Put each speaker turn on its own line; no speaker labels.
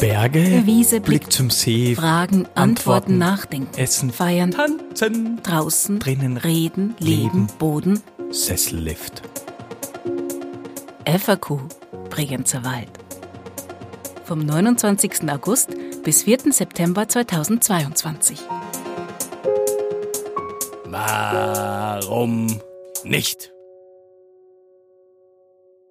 Berge,
Wiese, Blick,
Blick zum See,
Fragen, Antworten,
Antworten,
Nachdenken,
Essen,
Feiern,
Tanzen,
draußen,
drinnen,
reden,
leben.
leben, Boden,
Sessellift.
FAQ, Bregenzer Wald. Vom 29. August bis 4. September 2022.
Warum nicht?